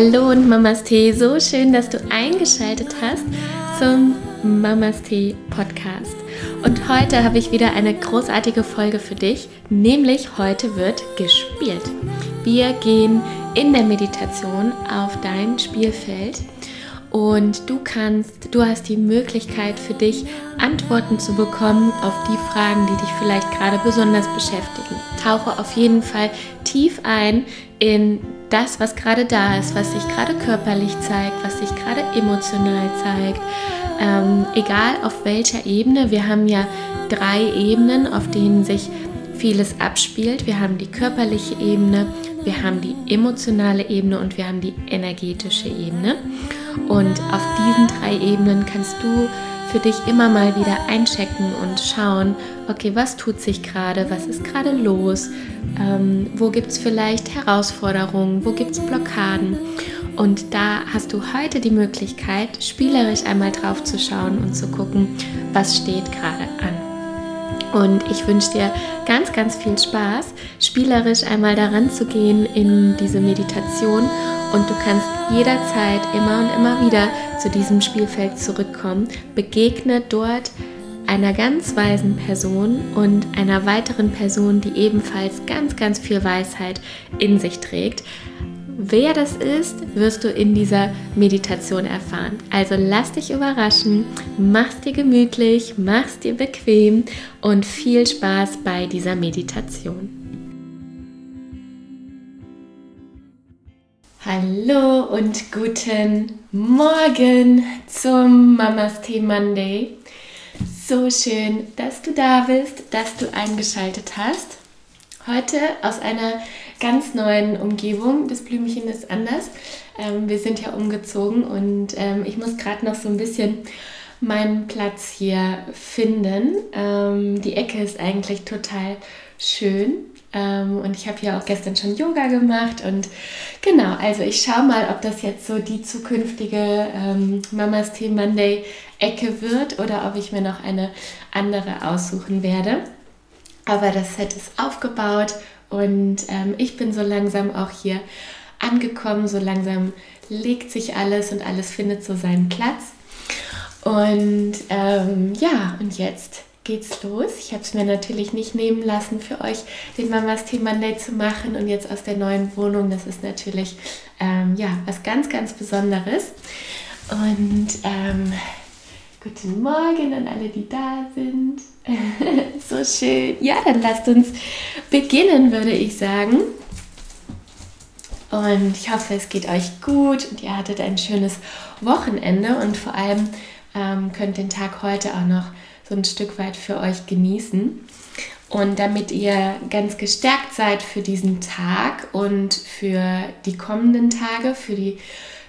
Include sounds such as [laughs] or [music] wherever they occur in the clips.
Hallo und Mamas Tee, so schön, dass du eingeschaltet hast zum Mamas Tee Podcast. Und heute habe ich wieder eine großartige Folge für dich, nämlich heute wird gespielt. Wir gehen in der Meditation auf dein Spielfeld und du kannst, du hast die Möglichkeit für dich Antworten zu bekommen auf die Fragen, die dich vielleicht gerade besonders beschäftigen. Tauche auf jeden Fall tief ein in das, was gerade da ist, was sich gerade körperlich zeigt, was sich gerade emotional zeigt. Ähm, egal auf welcher Ebene, wir haben ja drei Ebenen, auf denen sich vieles abspielt. Wir haben die körperliche Ebene, wir haben die emotionale Ebene und wir haben die energetische Ebene. Und auf diesen drei Ebenen kannst du für dich immer mal wieder einchecken und schauen, okay, was tut sich gerade, was ist gerade los, ähm, wo gibt es vielleicht Herausforderungen, wo gibt es Blockaden. Und da hast du heute die Möglichkeit, spielerisch einmal drauf zu schauen und zu gucken, was steht gerade an. Und ich wünsche dir ganz, ganz viel Spaß, spielerisch einmal daran zu gehen in diese Meditation. Und du kannst jederzeit immer und immer wieder zu diesem Spielfeld zurückkommen. Begegne dort einer ganz weisen Person und einer weiteren Person, die ebenfalls ganz, ganz viel Weisheit in sich trägt. Wer das ist, wirst du in dieser Meditation erfahren. Also lass dich überraschen, mach's dir gemütlich, mach's dir bequem und viel Spaß bei dieser Meditation. Hallo und guten Morgen zum Mamas Tea Monday. So schön, dass du da bist, dass du eingeschaltet hast. Heute aus einer ganz neuen Umgebung. Das Blümchen ist anders. Ähm, wir sind ja umgezogen und ähm, ich muss gerade noch so ein bisschen meinen Platz hier finden. Ähm, die Ecke ist eigentlich total schön. Ähm, und ich habe ja auch gestern schon Yoga gemacht. Und genau, also ich schaue mal, ob das jetzt so die zukünftige ähm, Mamas Tea Monday Ecke wird oder ob ich mir noch eine andere aussuchen werde. Aber das Set ist aufgebaut und ähm, ich bin so langsam auch hier angekommen. So langsam legt sich alles und alles findet so seinen Platz. Und ähm, ja, und jetzt geht's los. Ich habe es mir natürlich nicht nehmen lassen, für euch den Mamas Thema Monday zu machen. Und jetzt aus der neuen Wohnung, das ist natürlich ähm, ja, was ganz, ganz Besonderes. Und ähm, Guten Morgen an alle, die da sind. [laughs] so schön. Ja, dann lasst uns beginnen, würde ich sagen. Und ich hoffe, es geht euch gut und ihr hattet ein schönes Wochenende und vor allem ähm, könnt den Tag heute auch noch so ein Stück weit für euch genießen. Und damit ihr ganz gestärkt seid für diesen Tag und für die kommenden Tage, für die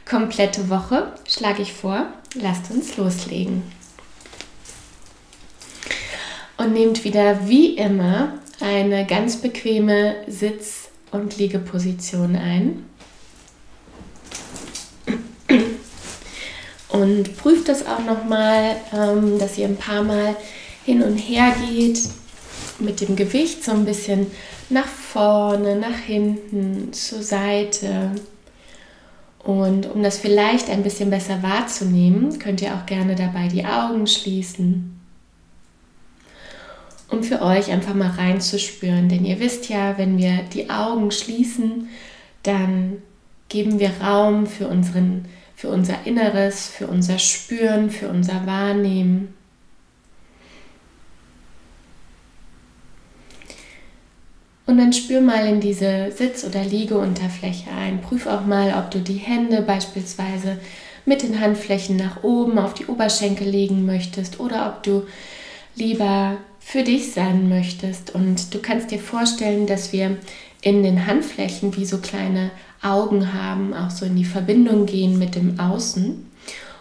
komplette Woche, schlage ich vor, lasst uns loslegen. Und nehmt wieder wie immer eine ganz bequeme Sitz- und Liegeposition ein. Und prüft das auch nochmal, ähm, dass ihr ein paar Mal hin und her geht mit dem Gewicht so ein bisschen nach vorne, nach hinten, zur Seite. Und um das vielleicht ein bisschen besser wahrzunehmen, könnt ihr auch gerne dabei die Augen schließen. Um für euch einfach mal reinzuspüren. Denn ihr wisst ja, wenn wir die Augen schließen, dann geben wir Raum für, unseren, für unser Inneres, für unser Spüren, für unser Wahrnehmen. Und dann spür mal in diese Sitz- oder Liegeunterfläche ein. Prüf auch mal, ob du die Hände beispielsweise mit den Handflächen nach oben auf die Oberschenkel legen möchtest oder ob du lieber für dich sein möchtest. Und du kannst dir vorstellen, dass wir in den Handflächen wie so kleine Augen haben, auch so in die Verbindung gehen mit dem Außen.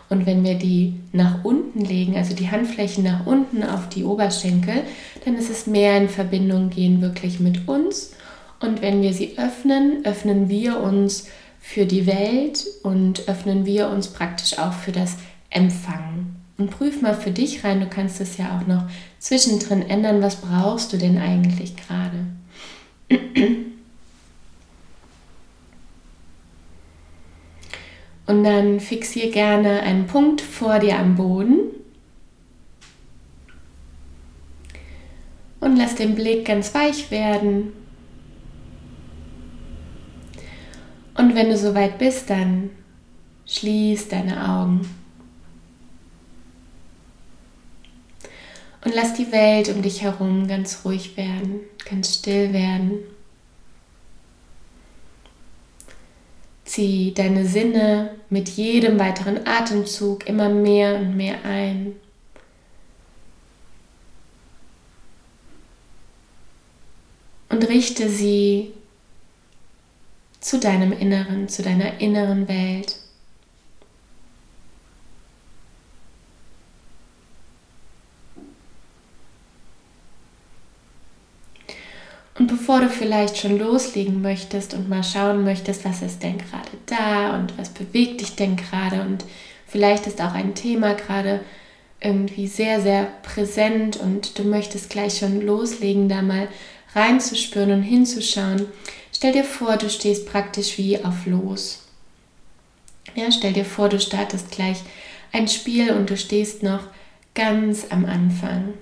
Und wenn wir die nach unten legen, also die Handflächen nach unten auf die Oberschenkel, dann ist es mehr in Verbindung gehen wirklich mit uns. Und wenn wir sie öffnen, öffnen wir uns für die Welt und öffnen wir uns praktisch auch für das Empfangen. Und prüf mal für dich rein, du kannst es ja auch noch zwischendrin ändern, was brauchst du denn eigentlich gerade? [clears throat] Und dann fixier gerne einen Punkt vor dir am Boden. Und lass den Blick ganz weich werden. Und wenn du soweit bist, dann schließ deine Augen. Und lass die Welt um dich herum ganz ruhig werden, ganz still werden. Zieh deine Sinne mit jedem weiteren Atemzug immer mehr und mehr ein. Und richte sie zu deinem Inneren, zu deiner inneren Welt. Und bevor du vielleicht schon loslegen möchtest und mal schauen möchtest, was ist denn gerade da und was bewegt dich denn gerade und vielleicht ist auch ein Thema gerade irgendwie sehr, sehr präsent und du möchtest gleich schon loslegen, da mal reinzuspüren und hinzuschauen. Stell dir vor, du stehst praktisch wie auf Los. Ja, stell dir vor, du startest gleich ein Spiel und du stehst noch ganz am Anfang.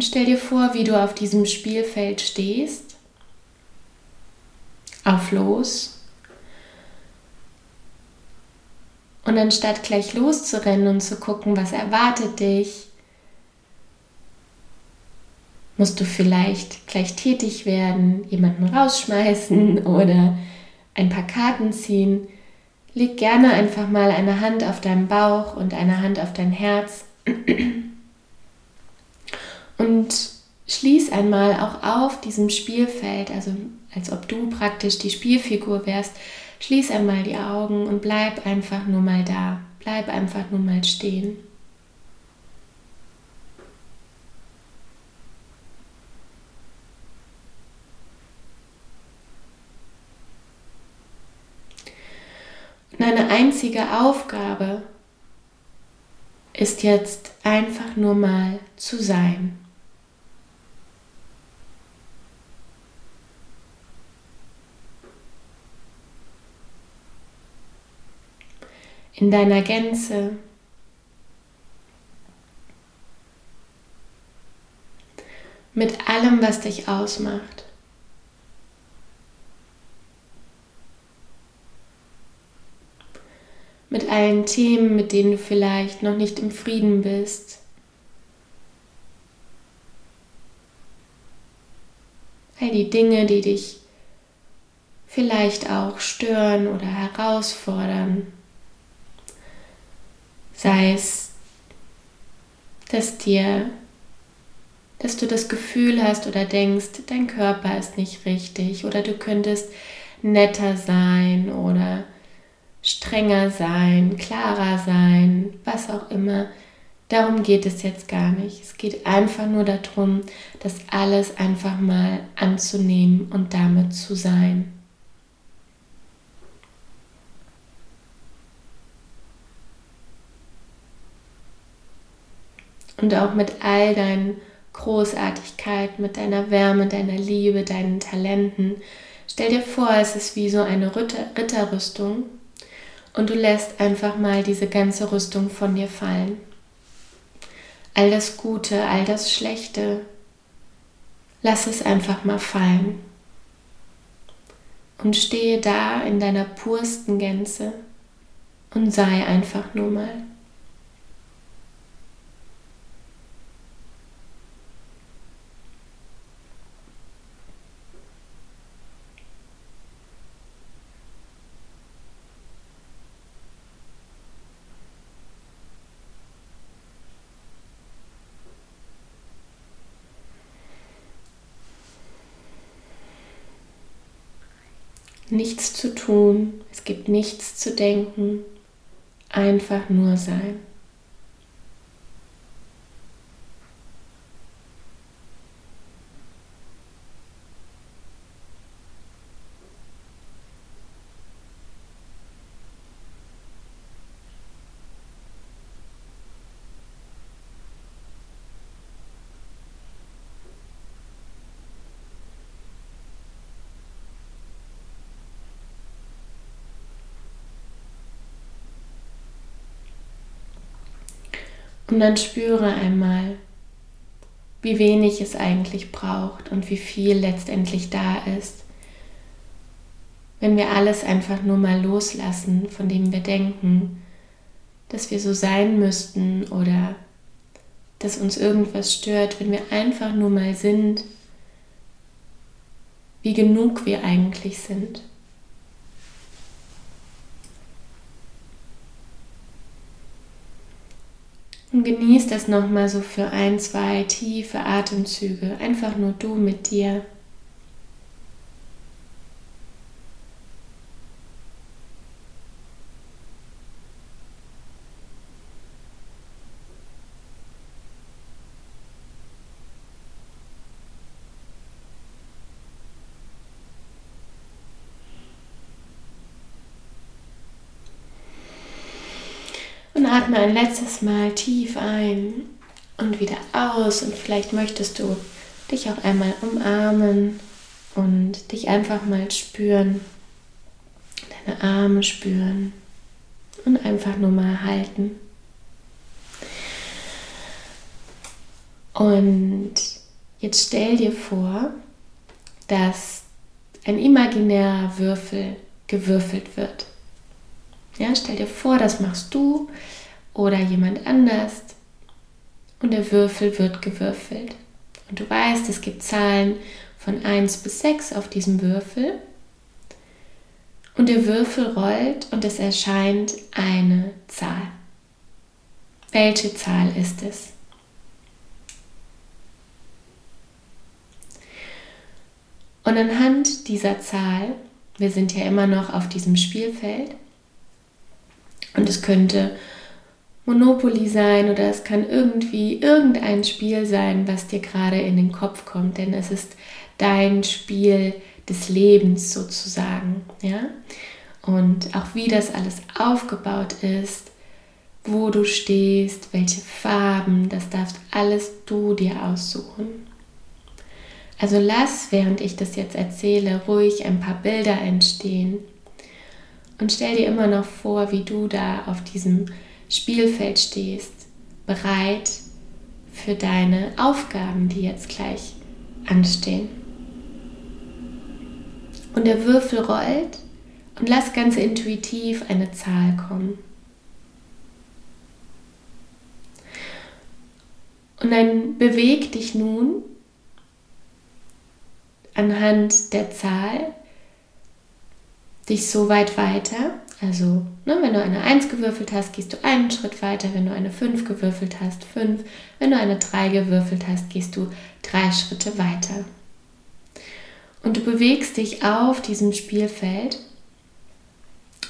Und stell dir vor, wie du auf diesem Spielfeld stehst, auf los. Und anstatt gleich loszurennen und zu gucken, was erwartet dich, musst du vielleicht gleich tätig werden, jemanden rausschmeißen oder ein paar Karten ziehen. Leg gerne einfach mal eine Hand auf deinen Bauch und eine Hand auf dein Herz und schließ einmal auch auf diesem Spielfeld, also als ob du praktisch die Spielfigur wärst, schließ einmal die Augen und bleib einfach nur mal da. Bleib einfach nur mal stehen. Und eine einzige Aufgabe ist jetzt einfach nur mal zu sein. In deiner Gänze. Mit allem, was dich ausmacht. Mit allen Themen, mit denen du vielleicht noch nicht im Frieden bist. All die Dinge, die dich vielleicht auch stören oder herausfordern. Sei es, dass dir, dass du das Gefühl hast oder denkst, dein Körper ist nicht richtig oder du könntest netter sein oder strenger sein, klarer sein, was auch immer. Darum geht es jetzt gar nicht. Es geht einfach nur darum, das alles einfach mal anzunehmen und damit zu sein. Und auch mit all deinen Großartigkeit, mit deiner Wärme, deiner Liebe, deinen Talenten. Stell dir vor, es ist wie so eine Ritter Ritterrüstung und du lässt einfach mal diese ganze Rüstung von dir fallen. All das Gute, all das Schlechte, lass es einfach mal fallen und stehe da in deiner pursten Gänze und sei einfach nur mal. Nichts zu tun, es gibt nichts zu denken, einfach nur sein. Und dann spüre einmal, wie wenig es eigentlich braucht und wie viel letztendlich da ist, wenn wir alles einfach nur mal loslassen, von dem wir denken, dass wir so sein müssten oder dass uns irgendwas stört, wenn wir einfach nur mal sind, wie genug wir eigentlich sind. Und genieß das nochmal so für ein, zwei tiefe Atemzüge. Einfach nur du mit dir. Und atme ein letztes Mal tief ein und wieder aus. Und vielleicht möchtest du dich auch einmal umarmen und dich einfach mal spüren. Deine Arme spüren und einfach nur mal halten. Und jetzt stell dir vor, dass ein imaginärer Würfel gewürfelt wird. Ja, stell dir vor, das machst du oder jemand anders und der Würfel wird gewürfelt. Und du weißt, es gibt Zahlen von 1 bis 6 auf diesem Würfel. Und der Würfel rollt und es erscheint eine Zahl. Welche Zahl ist es? Und anhand dieser Zahl, wir sind ja immer noch auf diesem Spielfeld, und es könnte Monopoly sein oder es kann irgendwie irgendein Spiel sein, was dir gerade in den Kopf kommt, denn es ist dein Spiel des Lebens sozusagen, ja? Und auch wie das alles aufgebaut ist, wo du stehst, welche Farben, das darfst alles du dir aussuchen. Also lass, während ich das jetzt erzähle, ruhig ein paar Bilder entstehen und stell dir immer noch vor, wie du da auf diesem Spielfeld stehst, bereit für deine Aufgaben, die jetzt gleich anstehen. Und der Würfel rollt und lass ganz intuitiv eine Zahl kommen. Und dann beweg dich nun anhand der Zahl dich so weit weiter. Also, ne, wenn du eine 1 gewürfelt hast, gehst du einen Schritt weiter. Wenn du eine 5 gewürfelt hast, 5. Wenn du eine 3 gewürfelt hast, gehst du drei Schritte weiter. Und du bewegst dich auf diesem Spielfeld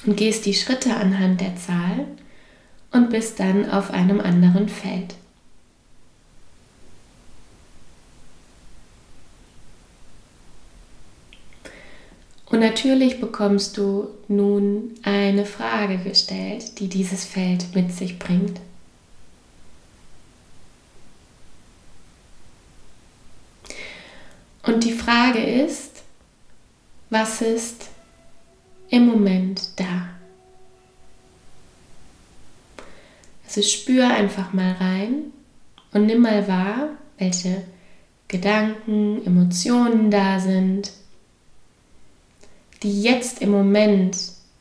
und gehst die Schritte anhand der Zahl und bist dann auf einem anderen Feld. Und natürlich bekommst du nun eine Frage gestellt, die dieses Feld mit sich bringt. Und die Frage ist, was ist im Moment da? Also spür einfach mal rein und nimm mal wahr, welche Gedanken, Emotionen da sind die jetzt im Moment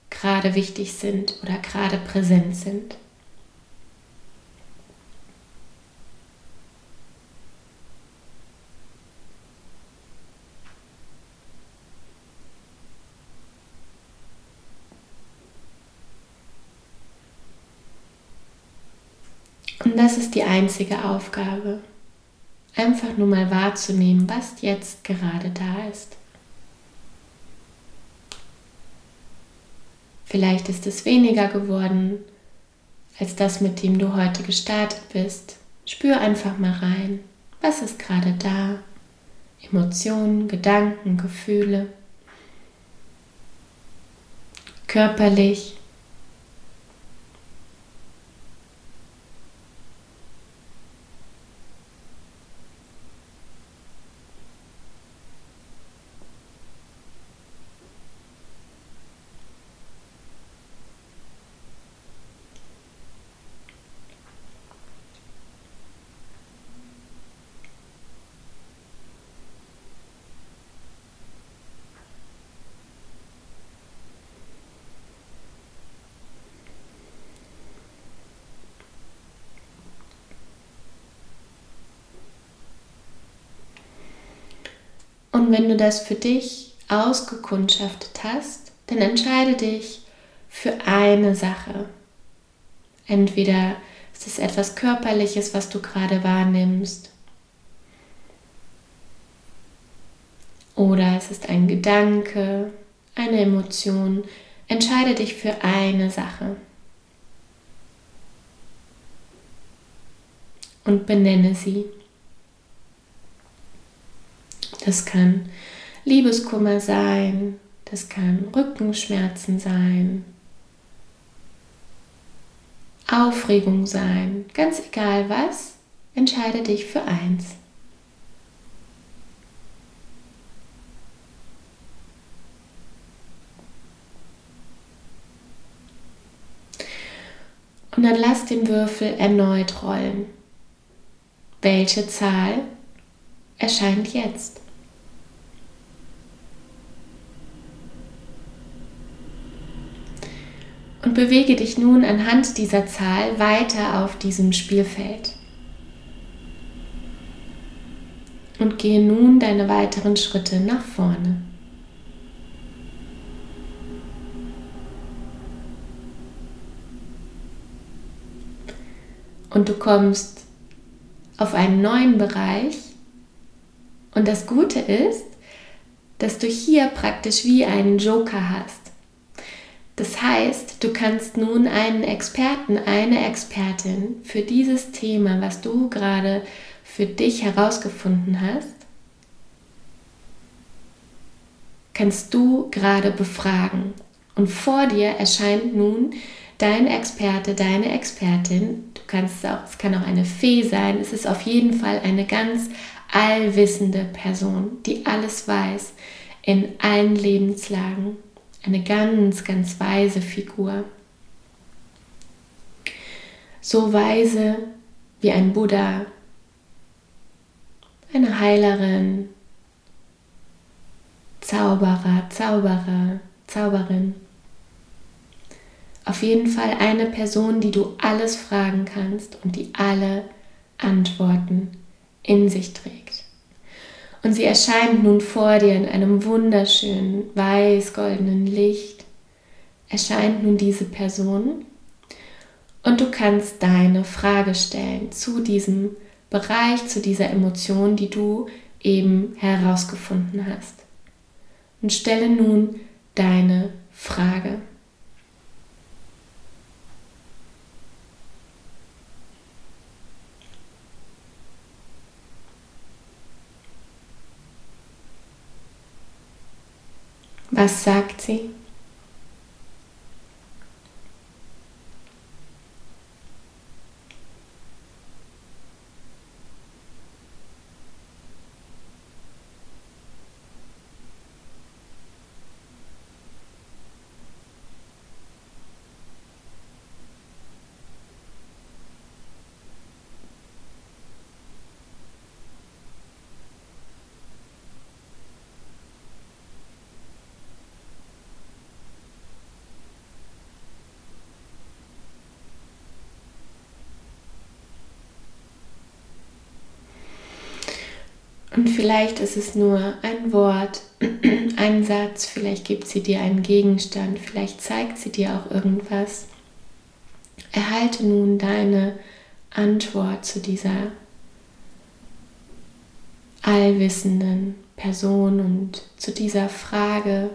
gerade wichtig sind oder gerade präsent sind. Und das ist die einzige Aufgabe. Einfach nur mal wahrzunehmen, was jetzt gerade da ist. Vielleicht ist es weniger geworden als das, mit dem du heute gestartet bist. Spür einfach mal rein. Was ist gerade da? Emotionen, Gedanken, Gefühle. Körperlich. Und wenn du das für dich ausgekundschaftet hast, dann entscheide dich für eine Sache. Entweder ist es etwas Körperliches, was du gerade wahrnimmst, oder es ist ein Gedanke, eine Emotion. Entscheide dich für eine Sache. Und benenne sie. Das kann Liebeskummer sein, das kann Rückenschmerzen sein, Aufregung sein, ganz egal was, entscheide dich für eins. Und dann lass den Würfel erneut rollen. Welche Zahl erscheint jetzt? Bewege dich nun anhand dieser Zahl weiter auf diesem Spielfeld. Und gehe nun deine weiteren Schritte nach vorne. Und du kommst auf einen neuen Bereich. Und das Gute ist, dass du hier praktisch wie einen Joker hast. Das heißt, du kannst nun einen Experten, eine Expertin für dieses Thema, was du gerade für dich herausgefunden hast, kannst du gerade befragen. Und vor dir erscheint nun dein Experte, deine Expertin. Du kannst auch, es kann auch eine Fee sein. Es ist auf jeden Fall eine ganz allwissende Person, die alles weiß in allen Lebenslagen eine ganz, ganz weise Figur. So weise wie ein Buddha, eine Heilerin, Zauberer, Zauberer, Zauberin. Auf jeden Fall eine Person, die du alles fragen kannst und die alle Antworten in sich trägt. Und sie erscheint nun vor dir in einem wunderschönen weiß-goldenen Licht. Erscheint nun diese Person und du kannst deine Frage stellen zu diesem Bereich, zu dieser Emotion, die du eben herausgefunden hast. Und stelle nun deine Frage. Was sagt sie? Und vielleicht ist es nur ein Wort, [clears throat] ein Satz, vielleicht gibt sie dir einen Gegenstand, vielleicht zeigt sie dir auch irgendwas. Erhalte nun deine Antwort zu dieser allwissenden Person und zu dieser Frage,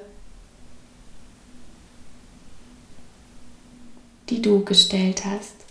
die du gestellt hast.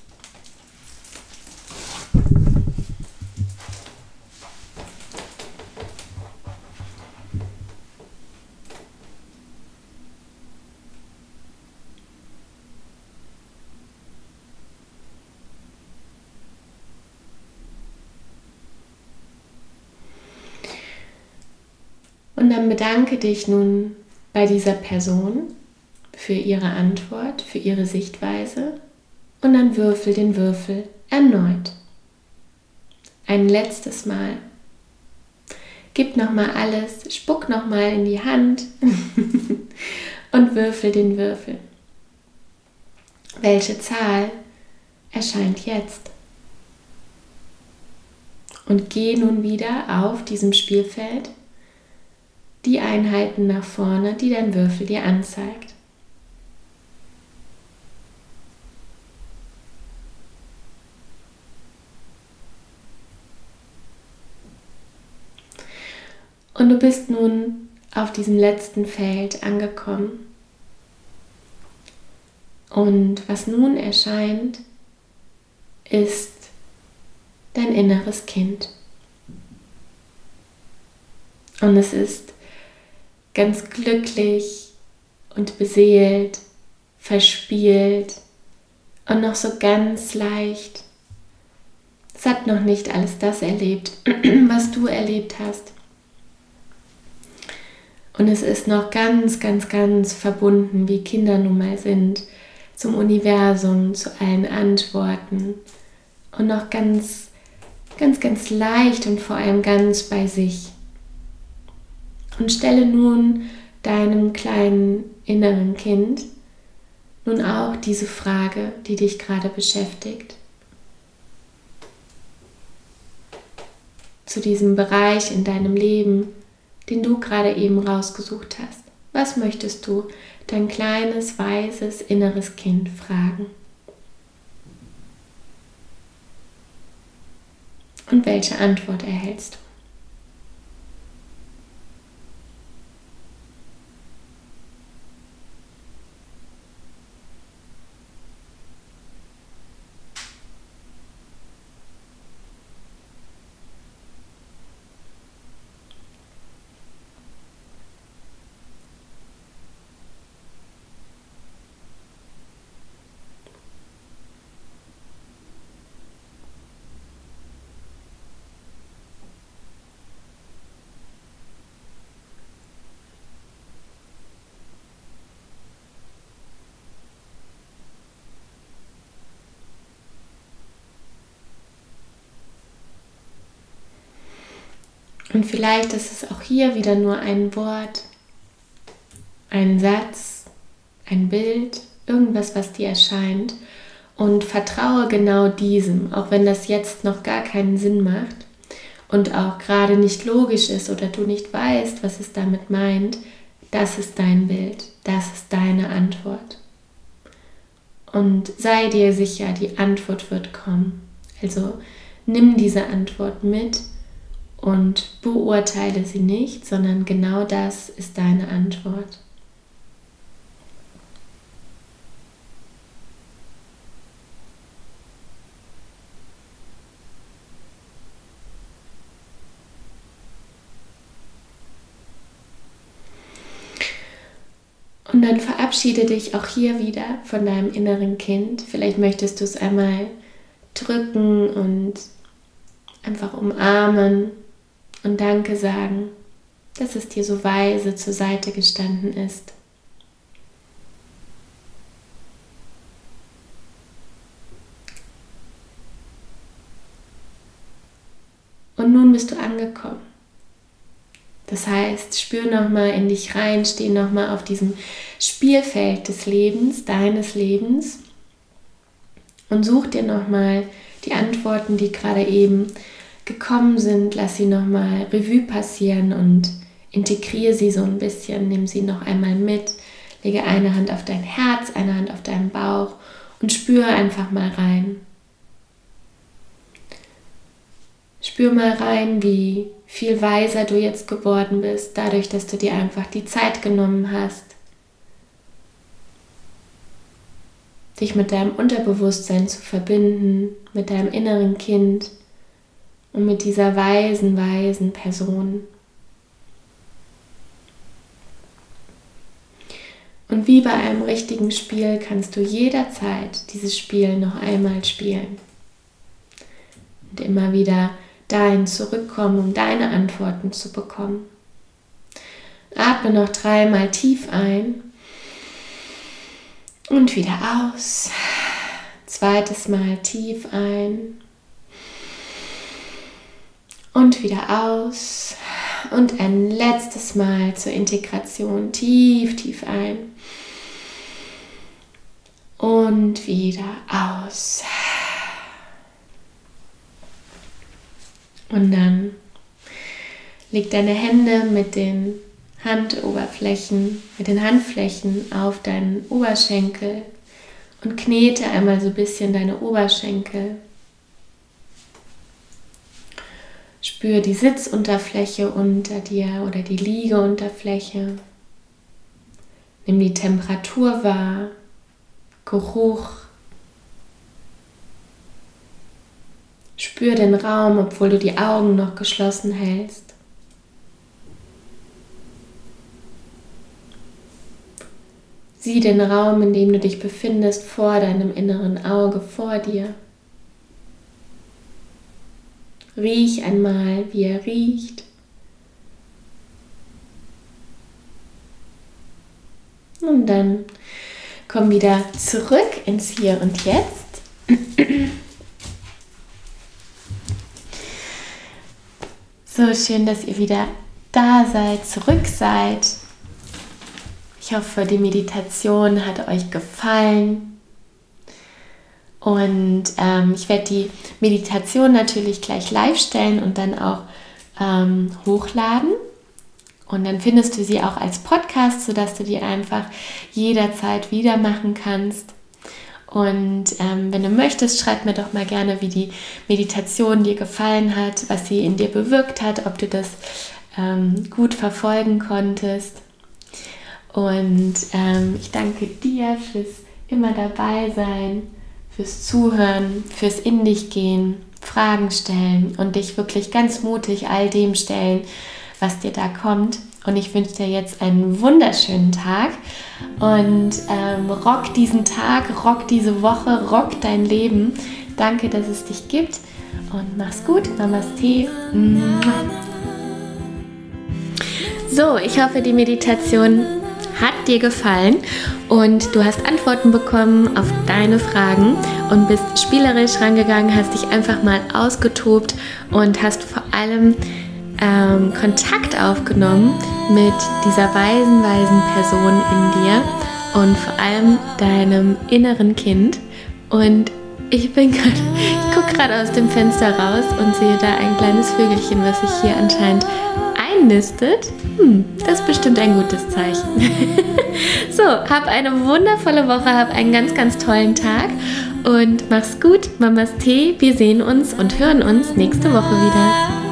Und dann bedanke dich nun bei dieser Person für ihre Antwort, für ihre Sichtweise und dann würfel den Würfel erneut. Ein letztes Mal. Gib nochmal alles, spuck nochmal in die Hand [laughs] und würfel den Würfel. Welche Zahl erscheint jetzt? Und geh nun wieder auf diesem Spielfeld die Einheiten nach vorne, die dein Würfel dir anzeigt. Und du bist nun auf diesem letzten Feld angekommen. Und was nun erscheint, ist dein inneres Kind. Und es ist ganz glücklich und beseelt, verspielt und noch so ganz leicht. Es hat noch nicht alles das erlebt, [clears throat] was du erlebt hast. Und es ist noch ganz, ganz, ganz verbunden, wie Kinder nun mal sind, zum Universum, zu allen Antworten. Und noch ganz, ganz, ganz leicht und vor allem ganz bei sich. Und stelle nun deinem kleinen inneren Kind nun auch diese Frage, die dich gerade beschäftigt. Zu diesem Bereich in deinem Leben, den du gerade eben rausgesucht hast. Was möchtest du dein kleines, weises, inneres Kind fragen? Und welche Antwort erhältst du? Und vielleicht ist es auch hier wieder nur ein Wort, ein Satz, ein Bild, irgendwas, was dir erscheint. Und vertraue genau diesem, auch wenn das jetzt noch gar keinen Sinn macht und auch gerade nicht logisch ist oder du nicht weißt, was es damit meint. Das ist dein Bild, das ist deine Antwort. Und sei dir sicher, die Antwort wird kommen. Also nimm diese Antwort mit und beurteile sie nicht, sondern genau das ist deine Antwort. Und dann verabschiede dich auch hier wieder von deinem inneren Kind. Vielleicht möchtest du es einmal drücken und einfach umarmen und Danke sagen, dass es dir so weise zur Seite gestanden ist. Und nun bist du angekommen. Das heißt, spür nochmal in dich rein, steh nochmal auf diesem Spielfeld des Lebens, deines Lebens und such dir nochmal die Antworten, die gerade eben gekommen sind, lass sie nochmal Revue passieren und integriere sie so ein bisschen, nimm sie noch einmal mit, lege eine Hand auf dein Herz, eine Hand auf deinen Bauch und spüre einfach mal rein. Spür mal rein, wie viel weiser du jetzt geworden bist, dadurch, dass du dir einfach die Zeit genommen hast, dich mit deinem Unterbewusstsein zu verbinden, mit deinem inneren Kind und mit dieser weisen, weisen Person. Und wie bei einem richtigen Spiel kannst du jederzeit dieses Spiel noch einmal spielen. Und immer wieder dahin zurückkommen, um deine Antworten zu bekommen. Atme noch dreimal tief ein und wieder aus. Zweites Mal tief ein und wieder aus. Und ein letztes Mal zur Integration tief, tief ein. Und wieder aus. Und dann leg deine Hände mit den Handoberflächen, mit den Handflächen auf deinen Oberschenkel und knete einmal so ein bisschen deine Oberschenkel. Spür die Sitzunterfläche unter dir oder die Liegeunterfläche. Nimm die Temperatur wahr, Geruch. Spür den Raum, obwohl du die Augen noch geschlossen hältst. Sieh den Raum, in dem du dich befindest, vor deinem inneren Auge, vor dir. Riech einmal, wie er riecht. Und dann komm wieder zurück ins Hier und Jetzt. So schön, dass ihr wieder da seid, zurück seid. Ich hoffe, die Meditation hat euch gefallen. Und ähm, ich werde die Meditation natürlich gleich live stellen und dann auch ähm, hochladen. Und dann findest du sie auch als Podcast, sodass du die einfach jederzeit wieder machen kannst. Und ähm, wenn du möchtest, schreib mir doch mal gerne, wie die Meditation dir gefallen hat, was sie in dir bewirkt hat, ob du das ähm, gut verfolgen konntest. Und ähm, ich danke dir fürs immer dabei sein, fürs Zuhören, fürs in dich gehen, Fragen stellen und dich wirklich ganz mutig all dem stellen, was dir da kommt. Und ich wünsche dir jetzt einen wunderschönen Tag und ähm, rock diesen Tag, rock diese Woche, rock dein Leben. Danke, dass es dich gibt und mach's gut. Namaste. So, ich hoffe, die Meditation hat dir gefallen und du hast Antworten bekommen auf deine Fragen und bist spielerisch rangegangen, hast dich einfach mal ausgetobt und hast vor allem ähm, Kontakt aufgenommen mit dieser weisen, weisen Person in dir und vor allem deinem inneren Kind. Und ich bin gerade, ich gucke gerade aus dem Fenster raus und sehe da ein kleines Vögelchen, was sich hier anscheinend einnistet. Hm, das ist bestimmt ein gutes Zeichen. [laughs] so, hab eine wundervolle Woche, hab einen ganz, ganz tollen Tag und mach's gut, Mamas Tee. Wir sehen uns und hören uns nächste Woche wieder.